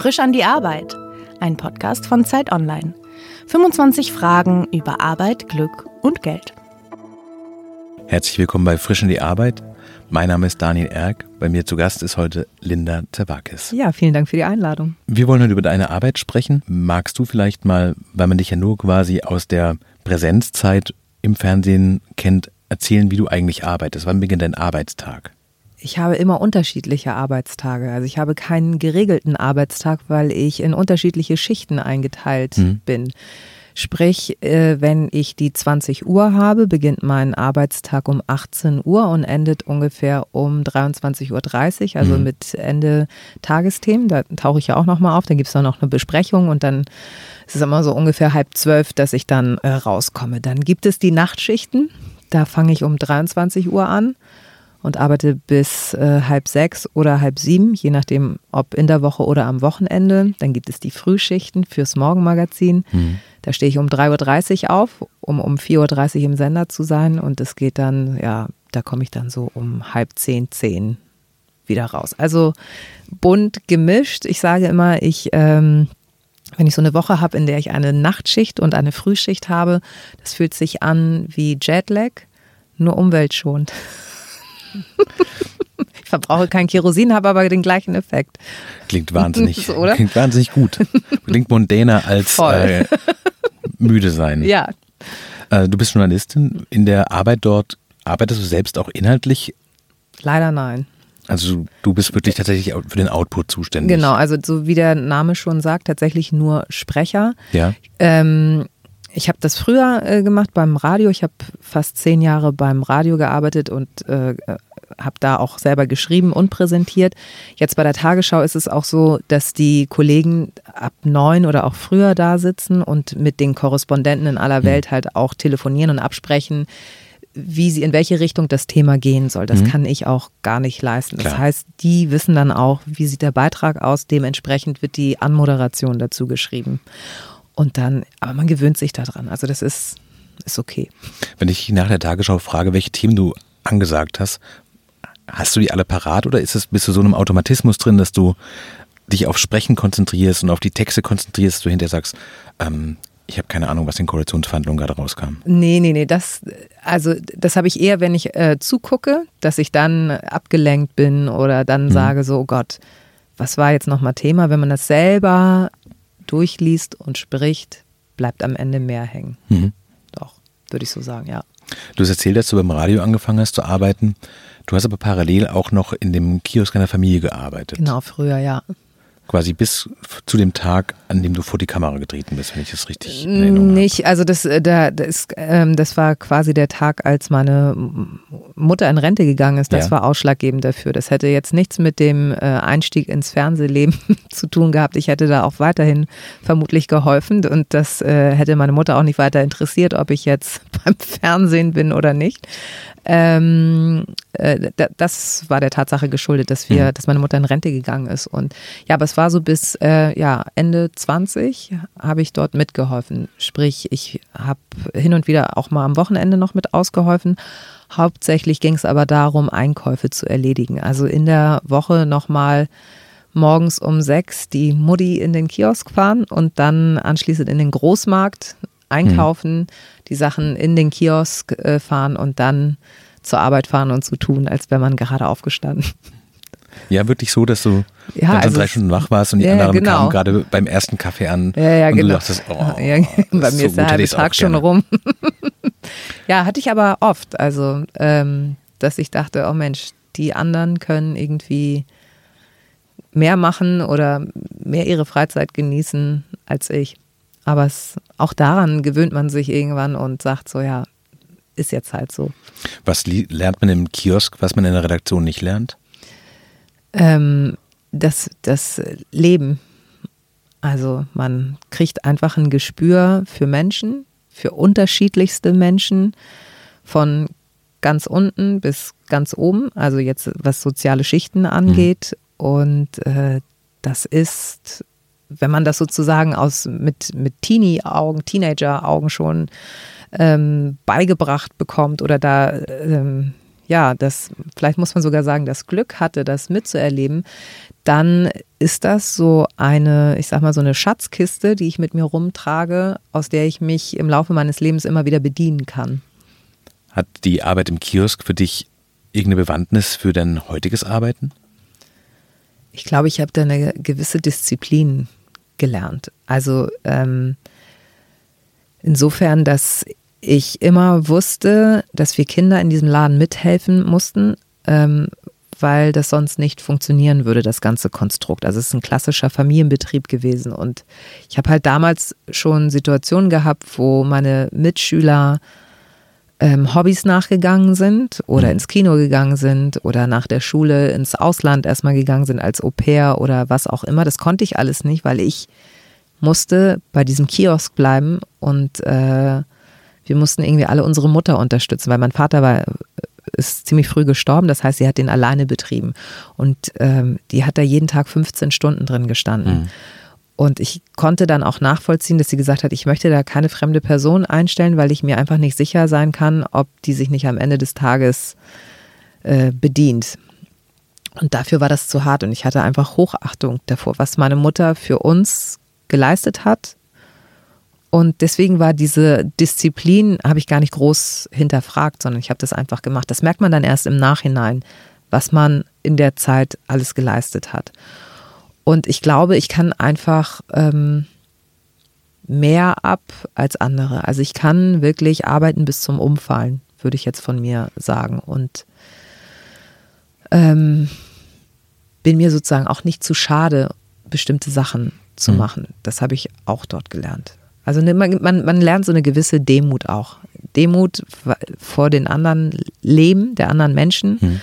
Frisch an die Arbeit. Ein Podcast von Zeit Online. 25 Fragen über Arbeit, Glück und Geld. Herzlich willkommen bei Frisch an die Arbeit. Mein Name ist Daniel Erck. Bei mir zu Gast ist heute Linda Zerwakis. Ja, vielen Dank für die Einladung. Wir wollen heute über deine Arbeit sprechen. Magst du vielleicht mal, weil man dich ja nur quasi aus der Präsenzzeit im Fernsehen kennt, erzählen, wie du eigentlich arbeitest? Wann beginnt dein Arbeitstag? Ich habe immer unterschiedliche Arbeitstage. Also ich habe keinen geregelten Arbeitstag, weil ich in unterschiedliche Schichten eingeteilt mhm. bin. Sprich, äh, wenn ich die 20 Uhr habe, beginnt mein Arbeitstag um 18 Uhr und endet ungefähr um 23.30 Uhr, also mhm. mit Ende Tagesthemen. Da tauche ich ja auch nochmal auf, dann gibt es dann noch eine Besprechung und dann ist es immer so ungefähr halb zwölf, dass ich dann äh, rauskomme. Dann gibt es die Nachtschichten, da fange ich um 23 Uhr an und arbeite bis äh, halb sechs oder halb sieben, je nachdem, ob in der Woche oder am Wochenende. Dann gibt es die Frühschichten fürs Morgenmagazin. Mhm. Da stehe ich um 3.30 Uhr auf, um um 4.30 Uhr im Sender zu sein. Und es geht dann, ja, da komme ich dann so um halb zehn, zehn wieder raus. Also bunt gemischt. Ich sage immer, ich, ähm, wenn ich so eine Woche habe, in der ich eine Nachtschicht und eine Frühschicht habe, das fühlt sich an wie Jetlag, nur umweltschonend. ich verbrauche kein Kerosin, habe aber den gleichen Effekt. Klingt wahnsinnig, so, klingt wahnsinnig gut. Klingt mondäner als äh, müde sein. Ja. Äh, du bist Journalistin. In der Arbeit dort arbeitest du selbst auch inhaltlich? Leider nein. Also du bist wirklich tatsächlich für den Output zuständig. Genau, also so wie der Name schon sagt, tatsächlich nur Sprecher. Ja. Ähm, ich habe das früher äh, gemacht beim Radio. Ich habe fast zehn Jahre beim Radio gearbeitet und äh, habe da auch selber geschrieben und präsentiert. Jetzt bei der Tagesschau ist es auch so, dass die Kollegen ab neun oder auch früher da sitzen und mit den Korrespondenten in aller mhm. Welt halt auch telefonieren und absprechen, wie sie in welche Richtung das Thema gehen soll. Das mhm. kann ich auch gar nicht leisten. Das Klar. heißt, die wissen dann auch, wie sieht der Beitrag aus. Dementsprechend wird die Anmoderation dazu geschrieben. Und dann, aber man gewöhnt sich daran. Also das ist, ist okay. Wenn ich nach der Tagesschau frage, welche Themen du angesagt hast, hast du die alle parat oder ist es, bist du so einem Automatismus drin, dass du dich auf Sprechen konzentrierst und auf die Texte konzentrierst, dass du hinterher sagst, ähm, ich habe keine Ahnung, was in Koalitionsverhandlungen gerade rauskam. Nee, nee, nee, das, also das habe ich eher, wenn ich äh, zugucke, dass ich dann abgelenkt bin oder dann mhm. sage so, oh Gott, was war jetzt nochmal Thema? Wenn man das selber durchliest und spricht, bleibt am Ende mehr hängen. Mhm. Doch, würde ich so sagen, ja. Du hast erzählt, dass du beim Radio angefangen hast zu arbeiten. Du hast aber parallel auch noch in dem Kiosk einer Familie gearbeitet. Genau, früher, ja quasi bis zu dem Tag, an dem du vor die Kamera getreten bist, wenn ich das richtig in Erinnerung Nicht, also das, äh, da, das, ähm, das war quasi der Tag, als meine Mutter in Rente gegangen ist. Das ja. war ausschlaggebend dafür. Das hätte jetzt nichts mit dem äh, Einstieg ins Fernsehleben zu tun gehabt. Ich hätte da auch weiterhin vermutlich geholfen und das äh, hätte meine Mutter auch nicht weiter interessiert, ob ich jetzt beim Fernsehen bin oder nicht. Ähm, äh, das war der Tatsache geschuldet, dass wir, mhm. dass meine Mutter in Rente gegangen ist. Und ja, aber es war so bis äh, ja, Ende 20 habe ich dort mitgeholfen. Sprich, ich habe hin und wieder auch mal am Wochenende noch mit ausgeholfen. Hauptsächlich ging es aber darum, Einkäufe zu erledigen. Also in der Woche nochmal morgens um sechs die Mutti in den Kiosk fahren und dann anschließend in den Großmarkt einkaufen, mhm. die Sachen in den Kiosk äh, fahren und dann zur Arbeit fahren und zu so tun, als wäre man gerade aufgestanden. Ja, wirklich so, dass du ja, dann also drei Stunden wach warst und die ja, anderen genau. kamen gerade beim ersten Kaffee an ja, ja, und genau. du dachtest, oh, ja, bei mir ist der halbe Tag schon rum. ja, hatte ich aber oft, also ähm, dass ich dachte, oh Mensch, die anderen können irgendwie mehr machen oder mehr ihre Freizeit genießen als ich. Aber es, auch daran gewöhnt man sich irgendwann und sagt so, ja, ist jetzt halt so. Was lernt man im Kiosk, was man in der Redaktion nicht lernt? Ähm, das, das Leben. Also man kriegt einfach ein Gespür für Menschen, für unterschiedlichste Menschen, von ganz unten bis ganz oben, also jetzt was soziale Schichten angeht. Mhm. Und äh, das ist, wenn man das sozusagen aus mit, mit Teenie-Augen, Teenager-Augen schon ähm, beigebracht bekommt oder da, ähm, ja, das, vielleicht muss man sogar sagen, das Glück hatte, das mitzuerleben, dann ist das so eine, ich sag mal, so eine Schatzkiste, die ich mit mir rumtrage, aus der ich mich im Laufe meines Lebens immer wieder bedienen kann. Hat die Arbeit im Kiosk für dich irgendeine Bewandtnis für dein heutiges Arbeiten? Ich glaube, ich habe da eine gewisse Disziplin gelernt. Also ähm, insofern, dass ich immer wusste, dass wir Kinder in diesem Laden mithelfen mussten, ähm, weil das sonst nicht funktionieren würde, das ganze Konstrukt. Also es ist ein klassischer Familienbetrieb gewesen. Und ich habe halt damals schon Situationen gehabt, wo meine Mitschüler ähm, Hobbys nachgegangen sind oder mhm. ins Kino gegangen sind oder nach der Schule ins Ausland erstmal gegangen sind als Au pair oder was auch immer. Das konnte ich alles nicht, weil ich musste bei diesem Kiosk bleiben und äh, wir mussten irgendwie alle unsere Mutter unterstützen, weil mein Vater war ist ziemlich früh gestorben, das heißt, sie hat den alleine betrieben. Und ähm, die hat da jeden Tag 15 Stunden drin gestanden. Mhm. Und ich konnte dann auch nachvollziehen, dass sie gesagt hat, ich möchte da keine fremde Person einstellen, weil ich mir einfach nicht sicher sein kann, ob die sich nicht am Ende des Tages äh, bedient. Und dafür war das zu hart und ich hatte einfach Hochachtung davor, was meine Mutter für uns geleistet hat und deswegen war diese Disziplin, habe ich gar nicht groß hinterfragt, sondern ich habe das einfach gemacht. Das merkt man dann erst im Nachhinein, was man in der Zeit alles geleistet hat. Und ich glaube, ich kann einfach ähm, mehr ab als andere. Also ich kann wirklich arbeiten bis zum Umfallen, würde ich jetzt von mir sagen. Und ähm, bin mir sozusagen auch nicht zu schade, bestimmte Sachen zu mhm. machen. Das habe ich auch dort gelernt. Also ne, man, man, man lernt so eine gewisse Demut auch. Demut vor den anderen Leben der anderen Menschen. Mhm.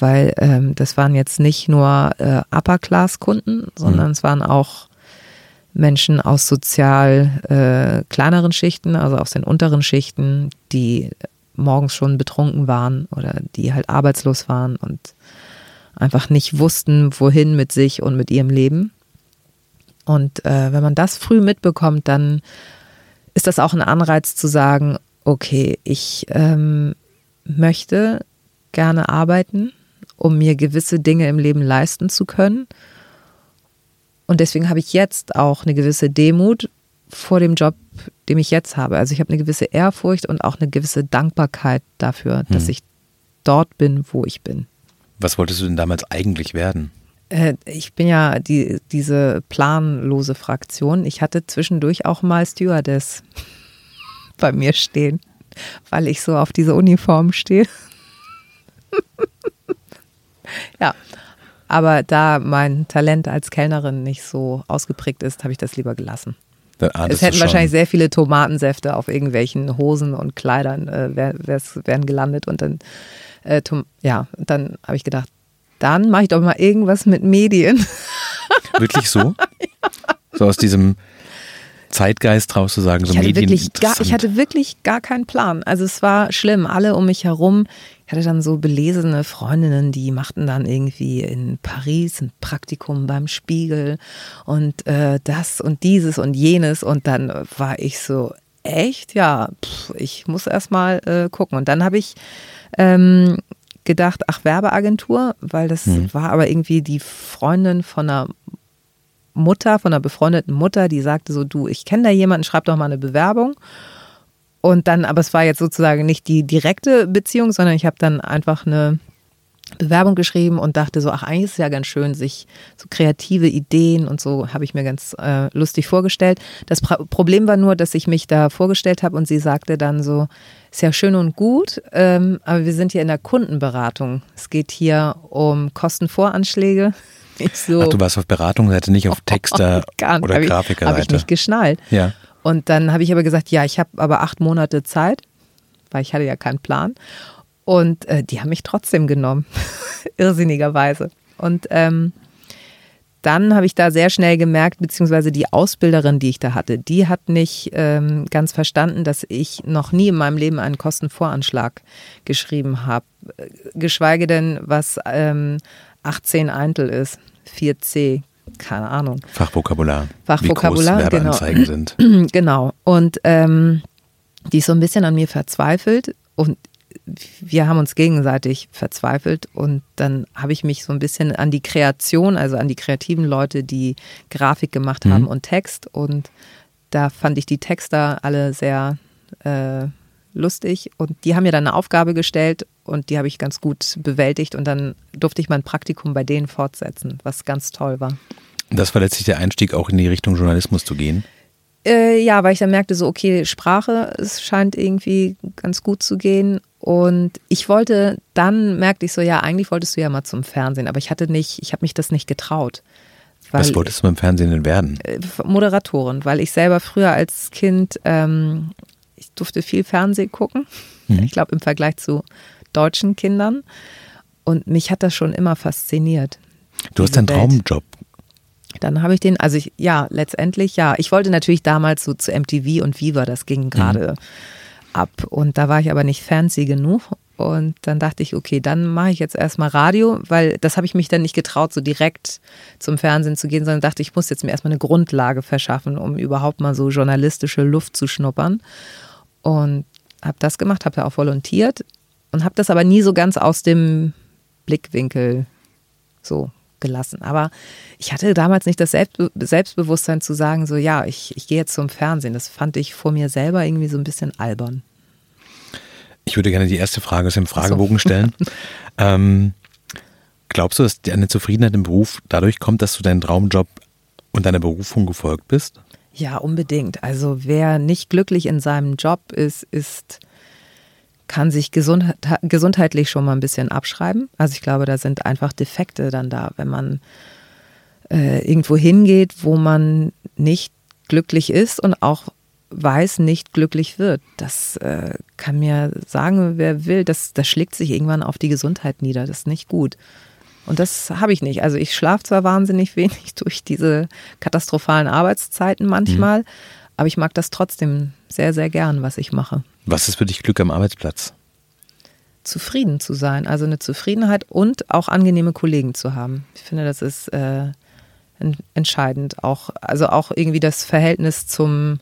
Weil ähm, das waren jetzt nicht nur äh, Upper-Class-Kunden, sondern mhm. es waren auch Menschen aus sozial äh, kleineren Schichten, also aus den unteren Schichten, die morgens schon betrunken waren oder die halt arbeitslos waren und einfach nicht wussten, wohin mit sich und mit ihrem Leben. Und äh, wenn man das früh mitbekommt, dann ist das auch ein Anreiz zu sagen, okay, ich ähm, möchte gerne arbeiten, um mir gewisse Dinge im Leben leisten zu können. Und deswegen habe ich jetzt auch eine gewisse Demut vor dem Job, den ich jetzt habe. Also ich habe eine gewisse Ehrfurcht und auch eine gewisse Dankbarkeit dafür, dass hm. ich dort bin, wo ich bin. Was wolltest du denn damals eigentlich werden? Äh, ich bin ja die, diese planlose Fraktion. Ich hatte zwischendurch auch mal Stewardess bei mir stehen, weil ich so auf diese Uniform stehe. ja, aber da mein Talent als Kellnerin nicht so ausgeprägt ist, habe ich das lieber gelassen. Es hätten wahrscheinlich sehr viele Tomatensäfte auf irgendwelchen Hosen und Kleidern äh, wär, wären gelandet und dann, äh, ja, dann habe ich gedacht, dann mache ich doch mal irgendwas mit Medien. Wirklich so? ja. So aus diesem Zeitgeist raus zu sagen, so ich Medien. Gar, ich hatte wirklich gar keinen Plan. Also es war schlimm. Alle um mich herum. Ich hatte dann so belesene Freundinnen, die machten dann irgendwie in Paris ein Praktikum beim Spiegel und äh, das und dieses und jenes. Und dann war ich so, echt? Ja, pff, ich muss erst mal äh, gucken. Und dann habe ich ähm, gedacht, ach, Werbeagentur, weil das mhm. war aber irgendwie die Freundin von einer Mutter, von einer befreundeten Mutter, die sagte so, du, ich kenne da jemanden, schreib doch mal eine Bewerbung. Und dann, aber es war jetzt sozusagen nicht die direkte Beziehung, sondern ich habe dann einfach eine Bewerbung geschrieben und dachte so, ach, eigentlich ist es ja ganz schön, sich so kreative Ideen und so habe ich mir ganz äh, lustig vorgestellt. Das Pro Problem war nur, dass ich mich da vorgestellt habe und sie sagte dann so, ist ja schön und gut, ähm, aber wir sind hier in der Kundenberatung. Es geht hier um Kostenvoranschläge. Ich so, Ach, du warst auf Beratungsseite, nicht auf Texter oh, oder hab Grafikerseite. Habe ich nicht geschnallt. Ja. Und dann habe ich aber gesagt, ja, ich habe aber acht Monate Zeit, weil ich hatte ja keinen Plan. Und äh, die haben mich trotzdem genommen, irrsinnigerweise. Und ähm, dann habe ich da sehr schnell gemerkt, beziehungsweise die Ausbilderin, die ich da hatte, die hat nicht ähm, ganz verstanden, dass ich noch nie in meinem Leben einen Kostenvoranschlag geschrieben habe. Geschweige denn, was ähm, 18 Eintel ist, 4c, keine Ahnung. Fachvokabular. Fachvokabular, wie groß Werbeanzeigen genau. sind. genau. Und ähm, die ist so ein bisschen an mir verzweifelt und wir haben uns gegenseitig verzweifelt und dann habe ich mich so ein bisschen an die Kreation, also an die kreativen Leute, die Grafik gemacht haben mhm. und Text und da fand ich die Texter alle sehr äh, lustig und die haben mir dann eine Aufgabe gestellt und die habe ich ganz gut bewältigt und dann durfte ich mein Praktikum bei denen fortsetzen, was ganz toll war. Das war letztlich der Einstieg, auch in die Richtung Journalismus zu gehen? Äh, ja, weil ich dann merkte, so, okay, Sprache, es scheint irgendwie ganz gut zu gehen. Und ich wollte, dann merkte ich so, ja, eigentlich wolltest du ja mal zum Fernsehen, aber ich hatte nicht, ich habe mich das nicht getraut. Weil, Was wolltest du beim Fernsehen denn werden? Äh, Moderatorin, weil ich selber früher als Kind, ähm, ich durfte viel Fernsehen gucken. Mhm. Ich glaube, im Vergleich zu deutschen Kindern. Und mich hat das schon immer fasziniert. Du hast deinen Traumjob dann habe ich den, also ich, ja, letztendlich ja. Ich wollte natürlich damals so zu MTV und Viva, das ging gerade mhm. ab. Und da war ich aber nicht fancy genug. Und dann dachte ich, okay, dann mache ich jetzt erstmal Radio, weil das habe ich mich dann nicht getraut, so direkt zum Fernsehen zu gehen, sondern dachte, ich muss jetzt mir erstmal eine Grundlage verschaffen, um überhaupt mal so journalistische Luft zu schnuppern. Und habe das gemacht, habe da auch volontiert und habe das aber nie so ganz aus dem Blickwinkel so gelassen. Aber ich hatte damals nicht das Selbstbewusstsein zu sagen, so ja, ich, ich gehe jetzt zum Fernsehen. Das fand ich vor mir selber irgendwie so ein bisschen albern. Ich würde gerne die erste Frage aus dem Fragebogen stellen. ähm, glaubst du, dass deine Zufriedenheit im Beruf dadurch kommt, dass du deinen Traumjob und deiner Berufung gefolgt bist? Ja, unbedingt. Also wer nicht glücklich in seinem Job ist, ist kann sich gesund, gesundheitlich schon mal ein bisschen abschreiben. Also ich glaube, da sind einfach Defekte dann da, wenn man äh, irgendwo hingeht, wo man nicht glücklich ist und auch weiß, nicht glücklich wird. Das äh, kann mir sagen, wer will, das, das schlägt sich irgendwann auf die Gesundheit nieder. Das ist nicht gut. Und das habe ich nicht. Also ich schlafe zwar wahnsinnig wenig durch diese katastrophalen Arbeitszeiten manchmal, mhm. aber ich mag das trotzdem sehr, sehr gern, was ich mache. Was ist für dich Glück am Arbeitsplatz? Zufrieden zu sein, also eine Zufriedenheit und auch angenehme Kollegen zu haben. Ich finde, das ist äh, entscheidend. Auch, also auch irgendwie das Verhältnis zum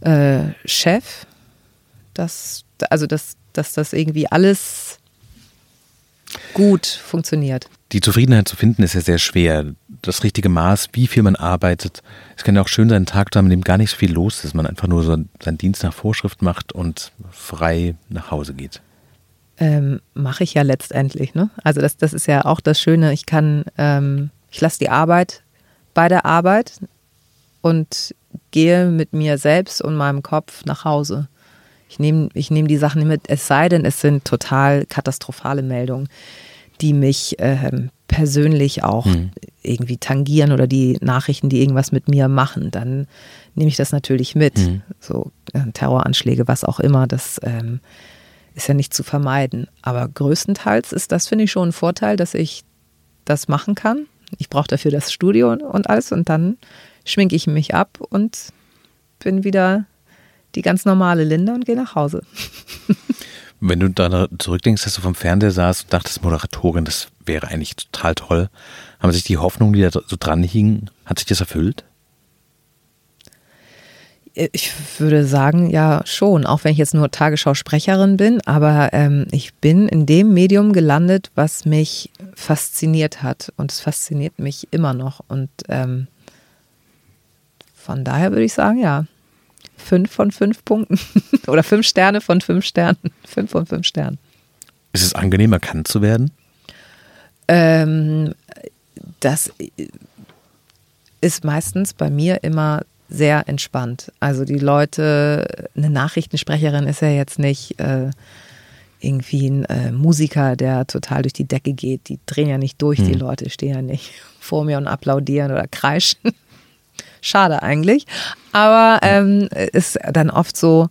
äh, Chef, dass, also dass, dass das irgendwie alles gut funktioniert. Die Zufriedenheit zu finden ist ja sehr schwer. Das richtige Maß, wie viel man arbeitet. Es kann ja auch schön sein, einen Tag zu haben, in dem gar nicht so viel los ist, man einfach nur so seinen Dienst nach Vorschrift macht und frei nach Hause geht. Ähm, Mache ich ja letztendlich. Ne? Also das, das ist ja auch das Schöne. Ich kann, ähm, ich lasse die Arbeit bei der Arbeit und gehe mit mir selbst und meinem Kopf nach Hause. Ich nehme ich nehm die Sachen mit, es sei denn, es sind total katastrophale Meldungen die mich äh, persönlich auch mhm. irgendwie tangieren oder die Nachrichten, die irgendwas mit mir machen, dann nehme ich das natürlich mit. Mhm. So äh, Terroranschläge, was auch immer, das ähm, ist ja nicht zu vermeiden. Aber größtenteils ist das, finde ich, schon ein Vorteil, dass ich das machen kann. Ich brauche dafür das Studio und alles und dann schminke ich mich ab und bin wieder die ganz normale Linda und gehe nach Hause. Wenn du da zurückdenkst, dass du vom Fernseher saßt und dachtest, Moderatorin, das wäre eigentlich total toll. Haben sich die Hoffnungen, die da so dran hingen, hat sich das erfüllt? Ich würde sagen, ja, schon, auch wenn ich jetzt nur Tagesschausprecherin bin, aber ähm, ich bin in dem Medium gelandet, was mich fasziniert hat. Und es fasziniert mich immer noch. Und ähm, von daher würde ich sagen, ja fünf von fünf Punkten. Oder fünf Sterne von fünf Sternen. Fünf von fünf Sternen. Ist es angenehm, erkannt zu werden? Ähm, das ist meistens bei mir immer sehr entspannt. Also die Leute, eine Nachrichtensprecherin ist ja jetzt nicht äh, irgendwie ein äh, Musiker, der total durch die Decke geht. Die drehen ja nicht durch, hm. die Leute stehen ja nicht vor mir und applaudieren oder kreischen. Schade eigentlich. Aber ähm, ist dann oft so,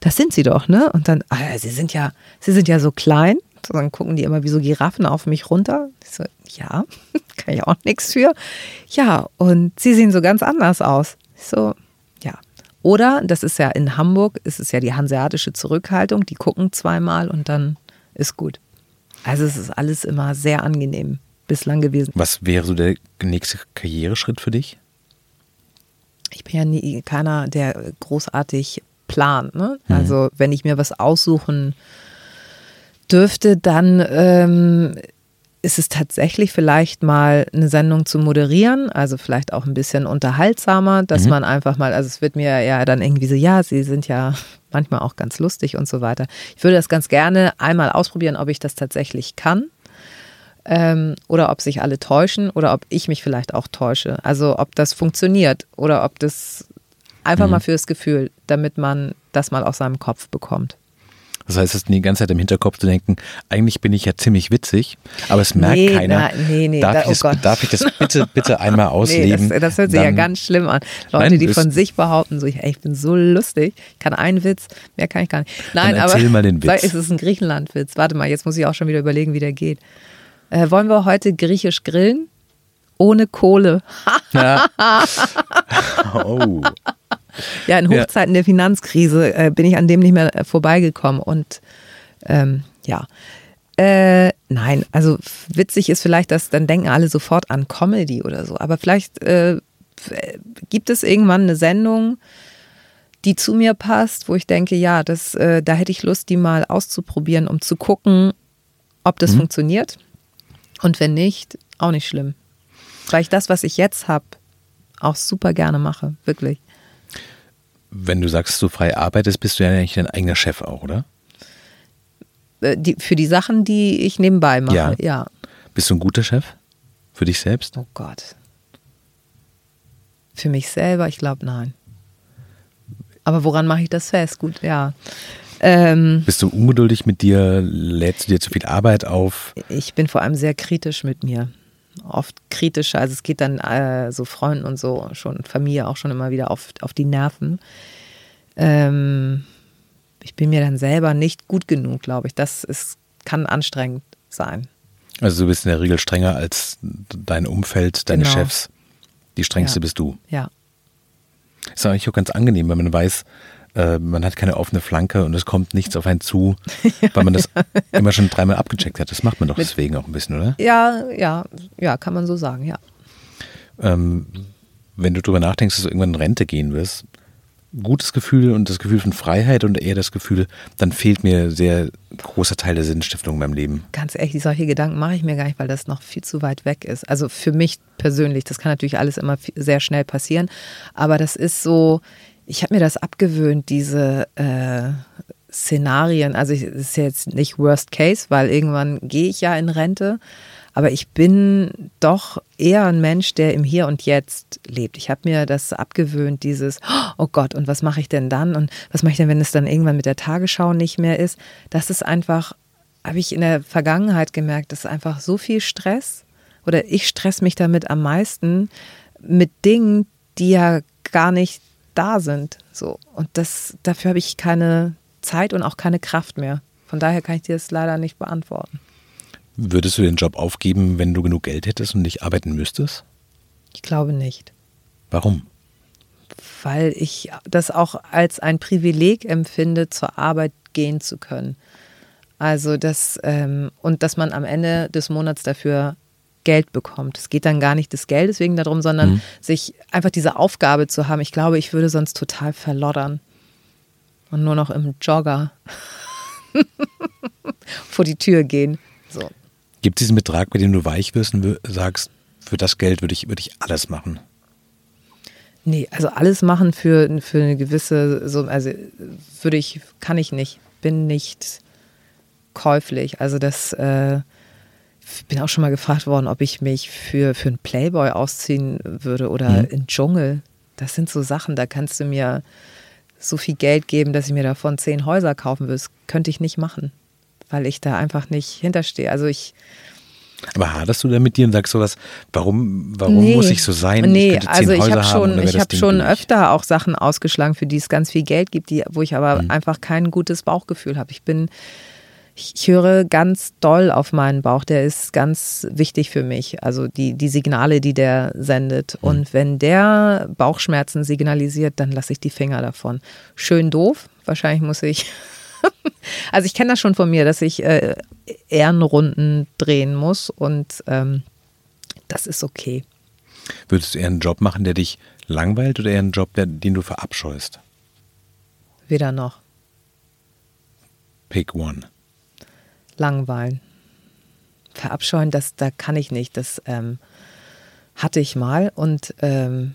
das sind sie doch, ne? Und dann, ah, sie sind ja, sie sind ja so klein. So, dann gucken die immer wie so Giraffen auf mich runter. Ich so, ja, kann ich auch nichts für. Ja, und sie sehen so ganz anders aus. Ich so, ja. Oder, das ist ja in Hamburg, ist es ja die hanseatische Zurückhaltung, die gucken zweimal und dann ist gut. Also es ist alles immer sehr angenehm bislang gewesen. Was wäre so der nächste Karriereschritt für dich? Ich bin ja nie keiner, der großartig plant. Ne? Mhm. Also wenn ich mir was aussuchen dürfte, dann ähm, ist es tatsächlich vielleicht mal eine Sendung zu moderieren, also vielleicht auch ein bisschen unterhaltsamer, dass mhm. man einfach mal, also es wird mir ja dann irgendwie so, ja, sie sind ja manchmal auch ganz lustig und so weiter. Ich würde das ganz gerne einmal ausprobieren, ob ich das tatsächlich kann. Ähm, oder ob sich alle täuschen oder ob ich mich vielleicht auch täusche. Also ob das funktioniert oder ob das einfach mhm. mal fürs Gefühl, damit man das mal aus seinem Kopf bekommt. Das heißt, es ist die ganze Zeit im Hinterkopf zu denken, eigentlich bin ich ja ziemlich witzig, aber es merkt nee, keiner. Na, nee, nee, darf, da, ich das, darf, ich das, bitte, bitte einmal ausleben? Nee, das, das, hört sich Dann, ja ganz schlimm an. Leute, nein, die von sich behaupten, so, ey, ich bin so lustig, ich kann einen Witz, mehr kann ich gar nicht. Nein, aber mal den Witz. Es ist ein Griechenland-Witz. Warte mal, jetzt muss ich auch schon wieder überlegen, wie der geht. Äh, wollen wir heute griechisch grillen? Ohne Kohle. ja. oh. Ja, in Hochzeiten ja. der Finanzkrise äh, bin ich an dem nicht mehr äh, vorbeigekommen. Und ähm, ja. Äh, nein, also witzig ist vielleicht, dass dann denken alle sofort an Comedy oder so. Aber vielleicht äh, gibt es irgendwann eine Sendung, die zu mir passt, wo ich denke, ja, das, äh, da hätte ich Lust, die mal auszuprobieren, um zu gucken, ob das mhm. funktioniert. Und wenn nicht, auch nicht schlimm. Weil ich das, was ich jetzt habe, auch super gerne mache, wirklich. Wenn du sagst, du frei arbeitest, bist du ja eigentlich dein eigener Chef auch, oder? Äh, die, für die Sachen, die ich nebenbei mache, ja. ja. Bist du ein guter Chef? Für dich selbst? Oh Gott. Für mich selber, ich glaube, nein. Aber woran mache ich das fest? Gut, ja. Ähm, Bist du ungeduldig mit dir? Lädst du dir zu viel Arbeit auf? Ich bin vor allem sehr kritisch mit mir oft kritischer. Also es geht dann äh, so Freunden und so schon, Familie auch schon immer wieder auf, auf die Nerven. Ähm, ich bin mir dann selber nicht gut genug, glaube ich. Das ist, kann anstrengend sein. Also du bist in der Regel strenger als dein Umfeld, deine genau. Chefs. Die strengste ja. bist du. Ja. Ist eigentlich auch ganz angenehm, wenn man weiß, äh, man hat keine offene Flanke und es kommt nichts auf einen zu, ja, weil man das ja. immer schon dreimal abgecheckt hat. Das macht man doch Mit, deswegen auch ein bisschen, oder? Ja, ja, ja, kann man so sagen, ja. Ähm, wenn du darüber nachdenkst, dass du irgendwann in Rente gehen wirst, gutes Gefühl und das Gefühl von Freiheit und eher das Gefühl, dann fehlt mir sehr großer Teil der Sinnstiftung in meinem Leben. Ganz ehrlich, solche Gedanken mache ich mir gar nicht, weil das noch viel zu weit weg ist. Also für mich persönlich, das kann natürlich alles immer sehr schnell passieren, aber das ist so, ich habe mir das abgewöhnt, diese äh, Szenarien. Also es ist jetzt nicht Worst Case, weil irgendwann gehe ich ja in Rente. Aber ich bin doch eher ein Mensch, der im Hier und Jetzt lebt. Ich habe mir das abgewöhnt, dieses, oh Gott, und was mache ich denn dann? Und was mache ich denn, wenn es dann irgendwann mit der Tagesschau nicht mehr ist? Das ist einfach, habe ich in der Vergangenheit gemerkt, das ist einfach so viel Stress. Oder ich stress mich damit am meisten mit Dingen, die ja gar nicht da sind. So. Und das, dafür habe ich keine Zeit und auch keine Kraft mehr. Von daher kann ich dir das leider nicht beantworten. Würdest du den Job aufgeben, wenn du genug Geld hättest und nicht arbeiten müsstest? Ich glaube nicht. Warum? Weil ich das auch als ein Privileg empfinde, zur Arbeit gehen zu können. Also das, ähm, und dass man am Ende des Monats dafür Geld bekommt. Es geht dann gar nicht des Geldes wegen darum, sondern mhm. sich einfach diese Aufgabe zu haben. Ich glaube, ich würde sonst total verloddern und nur noch im Jogger vor die Tür gehen. So. Gibt es diesen Betrag, bei dem du weich wirst und sagst, für das Geld würde ich, würde ich alles machen? Nee, also alles machen für, für eine gewisse, so, also würde ich, kann ich nicht, bin nicht käuflich. Also das, äh, bin auch schon mal gefragt worden, ob ich mich für, für einen Playboy ausziehen würde oder mhm. in Dschungel. Das sind so Sachen, da kannst du mir so viel Geld geben, dass ich mir davon zehn Häuser kaufen würde. Das könnte ich nicht machen, weil ich da einfach nicht hinterstehe. Also ich. Aber haderst du da mit dir und sagst sowas, warum, warum nee, muss ich so sein? Nee, ich also ich habe schon, ich hab schon öfter auch Sachen ausgeschlagen, für die es ganz viel Geld gibt, die, wo ich aber mhm. einfach kein gutes Bauchgefühl habe. Ich bin ich höre ganz doll auf meinen Bauch, der ist ganz wichtig für mich. Also die, die Signale, die der sendet. Mhm. Und wenn der Bauchschmerzen signalisiert, dann lasse ich die Finger davon. Schön doof. Wahrscheinlich muss ich. also ich kenne das schon von mir, dass ich äh, Ehrenrunden drehen muss und ähm, das ist okay. Würdest du eher einen Job machen, der dich langweilt oder eher einen Job, der, den du verabscheust? Weder noch. Pick one langweilen. Verabscheuen, das, da kann ich nicht. Das ähm, hatte ich mal und ähm,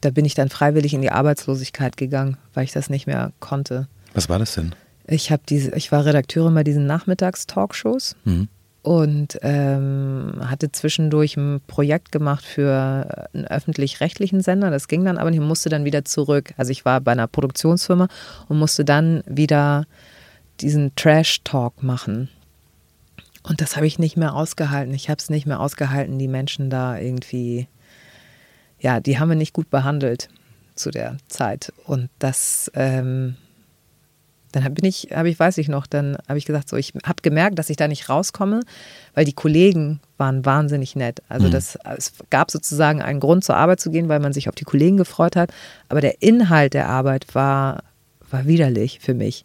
da bin ich dann freiwillig in die Arbeitslosigkeit gegangen, weil ich das nicht mehr konnte. Was war das denn? Ich habe diese, ich war Redakteurin bei diesen Nachmittagstalkshows mhm. und ähm, hatte zwischendurch ein Projekt gemacht für einen öffentlich-rechtlichen Sender. Das ging dann aber nicht, musste dann wieder zurück. Also ich war bei einer Produktionsfirma und musste dann wieder diesen Trash-Talk machen. Und das habe ich nicht mehr ausgehalten. Ich habe es nicht mehr ausgehalten, die Menschen da irgendwie, ja, die haben wir nicht gut behandelt zu der Zeit. Und das, ähm, dann bin ich, habe ich, weiß ich noch, dann habe ich gesagt, so, ich habe gemerkt, dass ich da nicht rauskomme, weil die Kollegen waren wahnsinnig nett. Also mhm. das, es gab sozusagen einen Grund zur Arbeit zu gehen, weil man sich auf die Kollegen gefreut hat. Aber der Inhalt der Arbeit war, war widerlich für mich.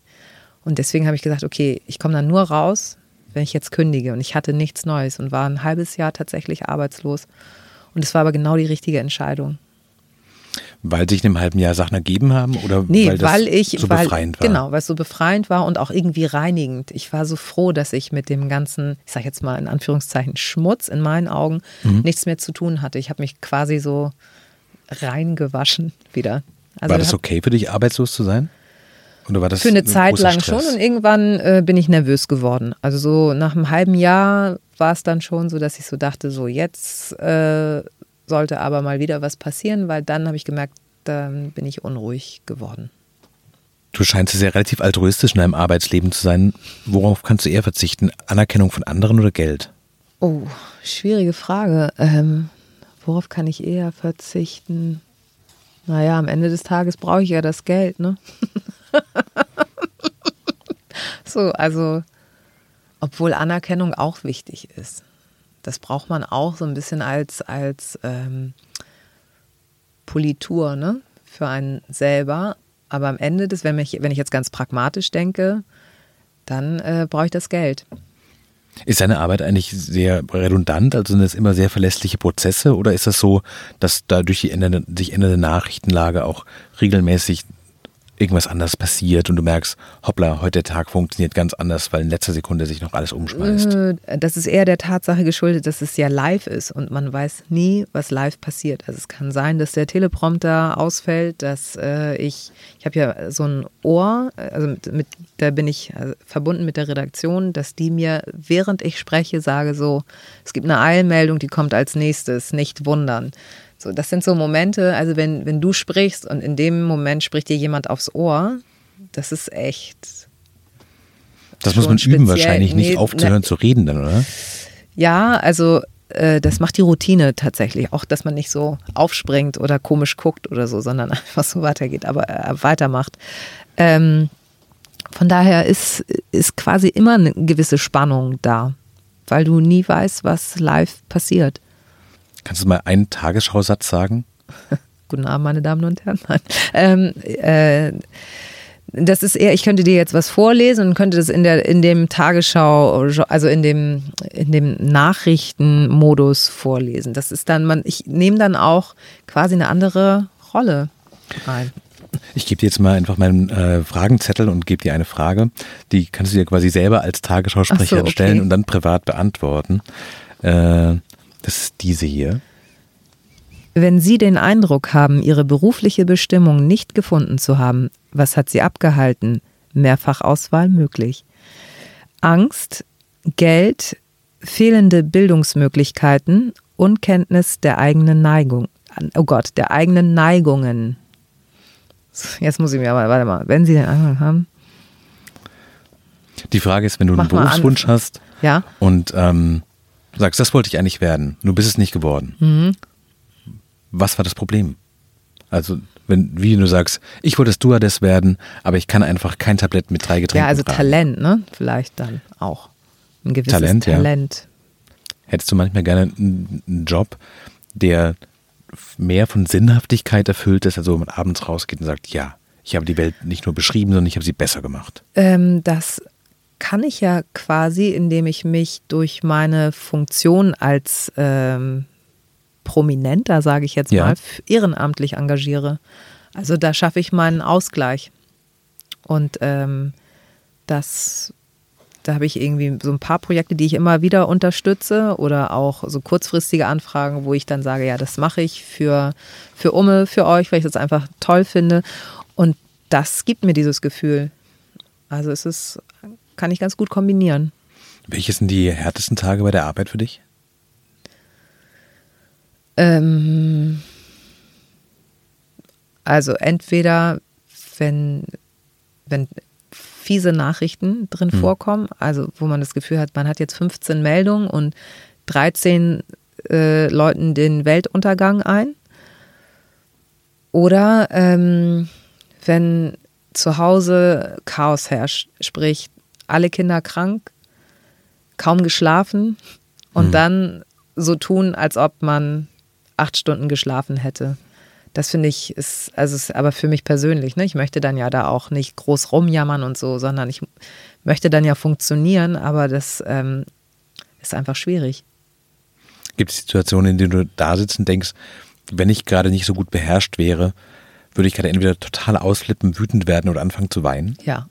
Und deswegen habe ich gesagt, okay, ich komme dann nur raus, wenn ich jetzt kündige. Und ich hatte nichts Neues und war ein halbes Jahr tatsächlich arbeitslos. Und es war aber genau die richtige Entscheidung. Weil sich in einem halben Jahr Sachen ergeben haben oder nee, weil, das weil ich, so weil, befreiend war? Genau, weil es so befreiend war und auch irgendwie reinigend. Ich war so froh, dass ich mit dem ganzen, ich sage jetzt mal in Anführungszeichen Schmutz in meinen Augen mhm. nichts mehr zu tun hatte. Ich habe mich quasi so reingewaschen wieder. Also war das okay für dich, arbeitslos zu sein? Für eine Zeit lang Stress? schon und irgendwann äh, bin ich nervös geworden. Also so nach einem halben Jahr war es dann schon so, dass ich so dachte, so jetzt äh, sollte aber mal wieder was passieren, weil dann habe ich gemerkt, dann bin ich unruhig geworden. Du scheinst sehr relativ altruistisch in deinem Arbeitsleben zu sein. Worauf kannst du eher verzichten? Anerkennung von anderen oder Geld? Oh, schwierige Frage. Ähm, worauf kann ich eher verzichten? Naja, am Ende des Tages brauche ich ja das Geld, ne? so, also, obwohl Anerkennung auch wichtig ist. Das braucht man auch so ein bisschen als, als ähm, Politur, ne? Für einen selber. Aber am Ende des, wenn ich, wenn ich jetzt ganz pragmatisch denke, dann äh, brauche ich das Geld. Ist deine Arbeit eigentlich sehr redundant? Also sind das immer sehr verlässliche Prozesse? Oder ist das so, dass da durch die ändernde, sich ändernde Nachrichtenlage auch regelmäßig irgendwas anders passiert und du merkst, hoppla, heute der Tag funktioniert ganz anders, weil in letzter Sekunde sich noch alles umschmeißt? Äh, das ist eher der Tatsache geschuldet, dass es ja live ist und man weiß nie, was live passiert. Also es kann sein, dass der Teleprompter ausfällt, dass äh, ich, ich habe ja so ein Ohr, also mit, mit da bin ich äh, verbunden mit der Redaktion, dass die mir, während ich spreche, sage so, es gibt eine Eilmeldung, die kommt als nächstes, nicht wundern. So, das sind so Momente, also wenn, wenn du sprichst und in dem Moment spricht dir jemand aufs Ohr, das ist echt. Das muss man speziell. üben, wahrscheinlich nicht nee, aufzuhören ne, zu reden dann, oder? Ja, also äh, das macht die Routine tatsächlich. Auch, dass man nicht so aufspringt oder komisch guckt oder so, sondern einfach so weitergeht, aber äh, weitermacht. Ähm, von daher ist, ist quasi immer eine gewisse Spannung da, weil du nie weißt, was live passiert. Kannst du mal einen Tagesschausatz sagen? Guten Abend, meine Damen und Herren. Ähm, äh, das ist eher, ich könnte dir jetzt was vorlesen und könnte das in der in dem Tagesschau, also in dem in dem Nachrichtenmodus vorlesen. Das ist dann man, ich nehme dann auch quasi eine andere Rolle ein. Ich gebe dir jetzt mal einfach meinen äh, Fragenzettel und gebe dir eine Frage. Die kannst du dir quasi selber als Tagesschausprecher so, okay. stellen und dann privat beantworten. Äh, das ist diese hier. Wenn Sie den Eindruck haben, Ihre berufliche Bestimmung nicht gefunden zu haben, was hat Sie abgehalten? Mehrfachauswahl möglich. Angst, Geld, fehlende Bildungsmöglichkeiten, Unkenntnis der eigenen Neigung. Oh Gott, der eigenen Neigungen. Jetzt muss ich mir aber, warte mal, wenn Sie den Eindruck haben. Die Frage ist, wenn du Mach einen Berufswunsch hast ja? und ähm, Du sagst, das wollte ich eigentlich werden. Du bist es nicht geworden. Mhm. Was war das Problem? Also, wenn, wie du sagst, ich wollte Stewardess werden, aber ich kann einfach kein Tablett mit drei Getränken Ja, also tragen. Talent, ne? Vielleicht dann auch. Ein gewisses Talent. Talent. Ja. Hättest du manchmal gerne einen Job, der mehr von Sinnhaftigkeit erfüllt ist, also wo man abends rausgeht und sagt, ja, ich habe die Welt nicht nur beschrieben, sondern ich habe sie besser gemacht. Ähm, das kann ich ja quasi, indem ich mich durch meine Funktion als ähm, Prominenter, sage ich jetzt ja. mal, ehrenamtlich engagiere. Also da schaffe ich meinen Ausgleich. Und ähm, das da habe ich irgendwie so ein paar Projekte, die ich immer wieder unterstütze oder auch so kurzfristige Anfragen, wo ich dann sage, ja, das mache ich für, für Umme, für euch, weil ich das einfach toll finde. Und das gibt mir dieses Gefühl. Also es ist, kann ich ganz gut kombinieren. Welche sind die härtesten Tage bei der Arbeit für dich? Ähm, also entweder, wenn, wenn fiese Nachrichten drin mhm. vorkommen, also wo man das Gefühl hat, man hat jetzt 15 Meldungen und 13 äh, läuten den Weltuntergang ein. Oder ähm, wenn zu Hause Chaos herrscht, sprich alle Kinder krank, kaum geschlafen und mhm. dann so tun, als ob man acht Stunden geschlafen hätte. Das finde ich ist, also ist aber für mich persönlich, ne? Ich möchte dann ja da auch nicht groß rumjammern und so, sondern ich möchte dann ja funktionieren, aber das ähm, ist einfach schwierig. Gibt es Situationen, in denen du da sitzt und denkst, wenn ich gerade nicht so gut beherrscht wäre, würde ich gerade entweder total ausflippen, wütend werden oder anfangen zu weinen? Ja.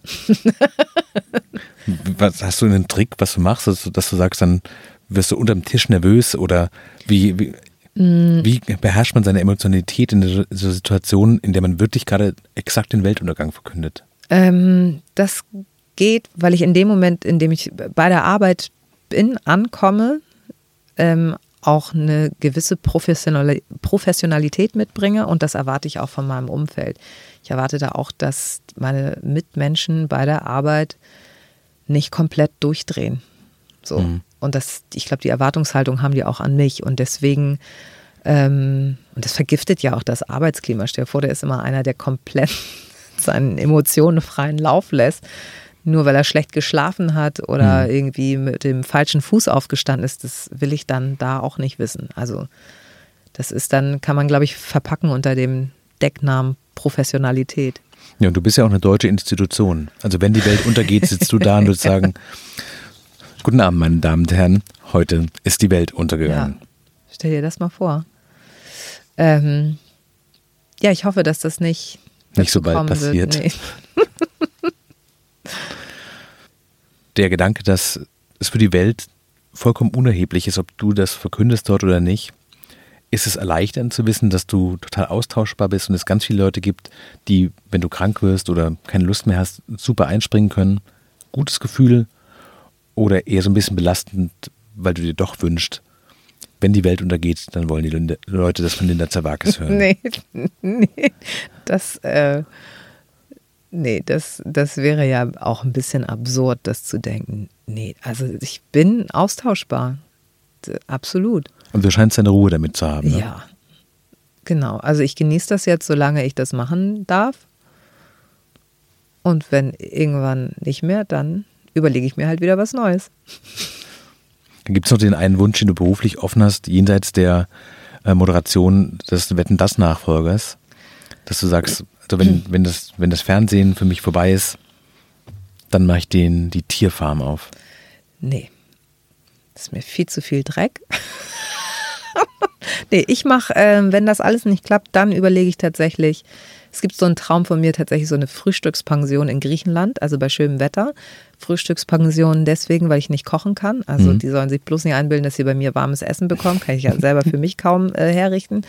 was, hast du einen Trick, was du machst, dass du, dass du sagst, dann wirst du unterm Tisch nervös oder wie, wie Mm. Wie beherrscht man seine Emotionalität in der Situation, in der man wirklich gerade exakt den Weltuntergang verkündet? Ähm, das geht, weil ich in dem Moment, in dem ich bei der Arbeit bin, ankomme, ähm, auch eine gewisse Professionalität mitbringe und das erwarte ich auch von meinem Umfeld. Ich erwarte da auch, dass meine Mitmenschen bei der Arbeit nicht komplett durchdrehen. So. Mhm. Und das, ich glaube, die Erwartungshaltung haben die auch an mich. Und deswegen, ähm, und das vergiftet ja auch das Arbeitsklima. Stell dir vor, der ist immer einer, der komplett seinen Emotionen freien Lauf lässt. Nur weil er schlecht geschlafen hat oder mhm. irgendwie mit dem falschen Fuß aufgestanden ist, das will ich dann da auch nicht wissen. Also, das ist dann, kann man, glaube ich, verpacken unter dem Decknamen Professionalität. Ja, und du bist ja auch eine deutsche Institution. Also wenn die Welt untergeht, sitzt du da und würdest sagen, Guten Abend, meine Damen und Herren. Heute ist die Welt untergegangen. Ja. Stell dir das mal vor. Ähm, ja, ich hoffe, dass das nicht, nicht so bald passiert. Nee. Der Gedanke, dass es für die Welt vollkommen unerheblich ist, ob du das verkündest dort oder nicht, ist es erleichternd zu wissen, dass du total austauschbar bist und es ganz viele Leute gibt, die, wenn du krank wirst oder keine Lust mehr hast, super einspringen können. Gutes Gefühl, oder eher so ein bisschen belastend, weil du dir doch wünschst, wenn die Welt untergeht, dann wollen die Leute das von Linda Zerwakis hören. nee, nee, das, äh, nee, das, das wäre ja auch ein bisschen absurd, das zu denken. Nee, also ich bin austauschbar. Absolut. Und du scheinst deine Ruhe damit zu haben. Ne? Ja, genau. Also ich genieße das jetzt, solange ich das machen darf. Und wenn irgendwann nicht mehr, dann überlege ich mir halt wieder was Neues. Dann gibt es noch den einen Wunsch, den du beruflich offen hast, jenseits der äh, Moderation des Wetten das Nachfolgers, dass du sagst, also wenn, wenn, das, wenn das Fernsehen für mich vorbei ist, dann mache ich den, die Tierfarm auf. Nee. Das ist mir viel zu viel Dreck. nee, ich mache, äh, wenn das alles nicht klappt, dann überlege ich tatsächlich, es gibt so einen Traum von mir, tatsächlich so eine Frühstückspension in Griechenland, also bei schönem Wetter. Frühstückspension deswegen, weil ich nicht kochen kann. Also mhm. die sollen sich bloß nicht einbilden, dass sie bei mir warmes Essen bekommen. Kann ich ja selber für mich kaum äh, herrichten.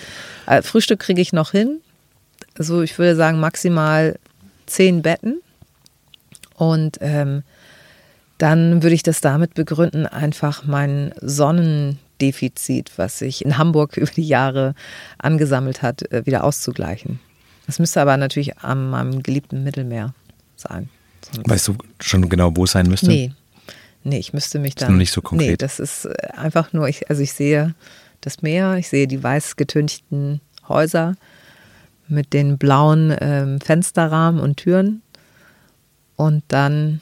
Äh, Frühstück kriege ich noch hin. So, ich würde sagen, maximal zehn Betten. Und ähm, dann würde ich das damit begründen, einfach mein Sonnendefizit, was sich in Hamburg über die Jahre angesammelt hat, äh, wieder auszugleichen. Das müsste aber natürlich am meinem geliebten Mittelmeer sein. Weißt du schon genau, wo es sein müsste? Nee. Nee, ich müsste mich dann. Ist noch nicht so konkret. Nee, das ist äh, einfach nur, ich, also ich sehe das Meer, ich sehe die weiß getünchten Häuser mit den blauen ähm, Fensterrahmen und Türen. Und dann,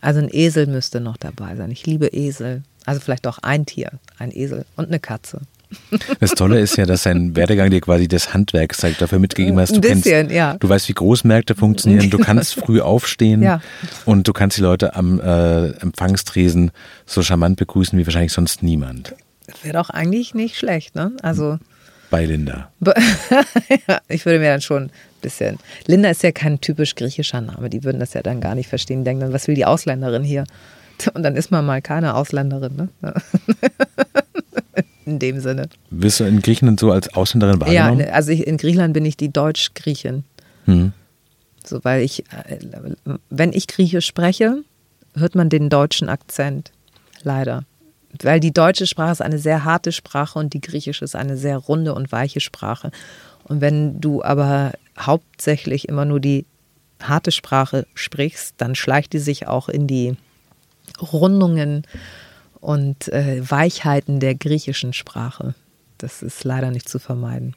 also ein Esel müsste noch dabei sein. Ich liebe Esel. Also vielleicht auch ein Tier, ein Esel und eine Katze. Das Tolle ist ja, dass sein Werdegang dir quasi das Handwerk zeigt, dafür mitgegeben hast. Du, bisschen, kennst, ja. du weißt, wie Großmärkte funktionieren, du kannst früh aufstehen ja. und du kannst die Leute am äh, Empfangstresen so charmant begrüßen wie wahrscheinlich sonst niemand. Das wäre doch eigentlich nicht schlecht, ne? Also bei Linda. ja, ich würde mir dann schon ein bisschen. Linda ist ja kein typisch griechischer Name. Die würden das ja dann gar nicht verstehen. Die denken dann, was will die Ausländerin hier? Und dann ist man mal keine Ausländerin, ne? in dem Sinne. Wirst du in Griechenland so als Ausländerin wahrgenommen? Ja, also ich, in Griechenland bin ich die Deutsch-Griechin. Hm. So, weil ich, äh, wenn ich Griechisch spreche, hört man den deutschen Akzent. Leider. Weil die deutsche Sprache ist eine sehr harte Sprache und die griechische ist eine sehr runde und weiche Sprache. Und wenn du aber hauptsächlich immer nur die harte Sprache sprichst, dann schleicht die sich auch in die Rundungen und äh, Weichheiten der griechischen Sprache. Das ist leider nicht zu vermeiden.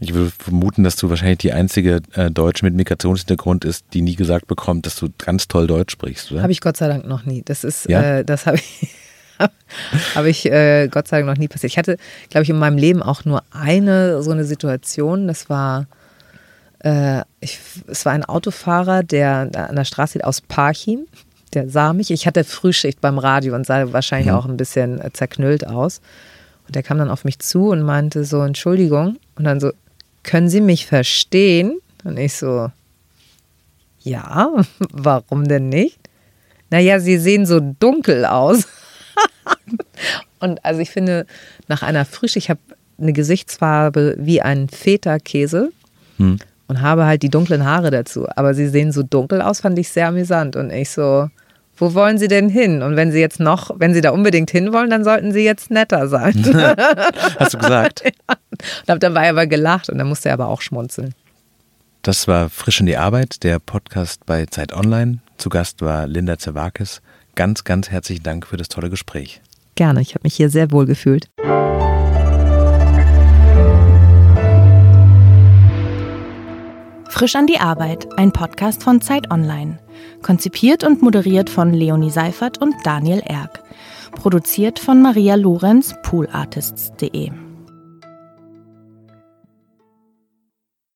Ich würde vermuten, dass du wahrscheinlich die einzige äh, Deutsche mit Migrationshintergrund ist, die nie gesagt bekommt, dass du ganz toll Deutsch sprichst, oder? Habe ich Gott sei Dank noch nie. Das ist, ja? äh, das habe ich, habe ich äh, Gott sei Dank noch nie passiert. Ich hatte, glaube ich, in meinem Leben auch nur eine so eine Situation. Das war, äh, ich, es war ein Autofahrer, der an der Straße aus Parchim der sah mich. Ich hatte Frühschicht beim Radio und sah wahrscheinlich mhm. auch ein bisschen äh, zerknüllt aus. Und der kam dann auf mich zu und meinte so, Entschuldigung. Und dann so, können Sie mich verstehen? Und ich so, ja, warum denn nicht? Naja, Sie sehen so dunkel aus. und also ich finde, nach einer Frische, ich habe eine Gesichtsfarbe wie ein Feta-Käse. Hm und habe halt die dunklen Haare dazu. Aber sie sehen so dunkel aus, fand ich sehr amüsant. Und ich so, wo wollen Sie denn hin? Und wenn Sie jetzt noch, wenn Sie da unbedingt hinwollen, dann sollten Sie jetzt netter sein. Hast du gesagt? ja. Und habe dabei aber gelacht und dann musste er aber auch schmunzeln. Das war Frisch in die Arbeit, der Podcast bei Zeit Online. Zu Gast war Linda Zerwakis. Ganz, ganz herzlichen Dank für das tolle Gespräch. Gerne, ich habe mich hier sehr wohl gefühlt. Frisch an die Arbeit, ein Podcast von Zeit Online. Konzipiert und moderiert von Leonie Seifert und Daniel Erck. Produziert von Maria Lorenz, poolartists.de.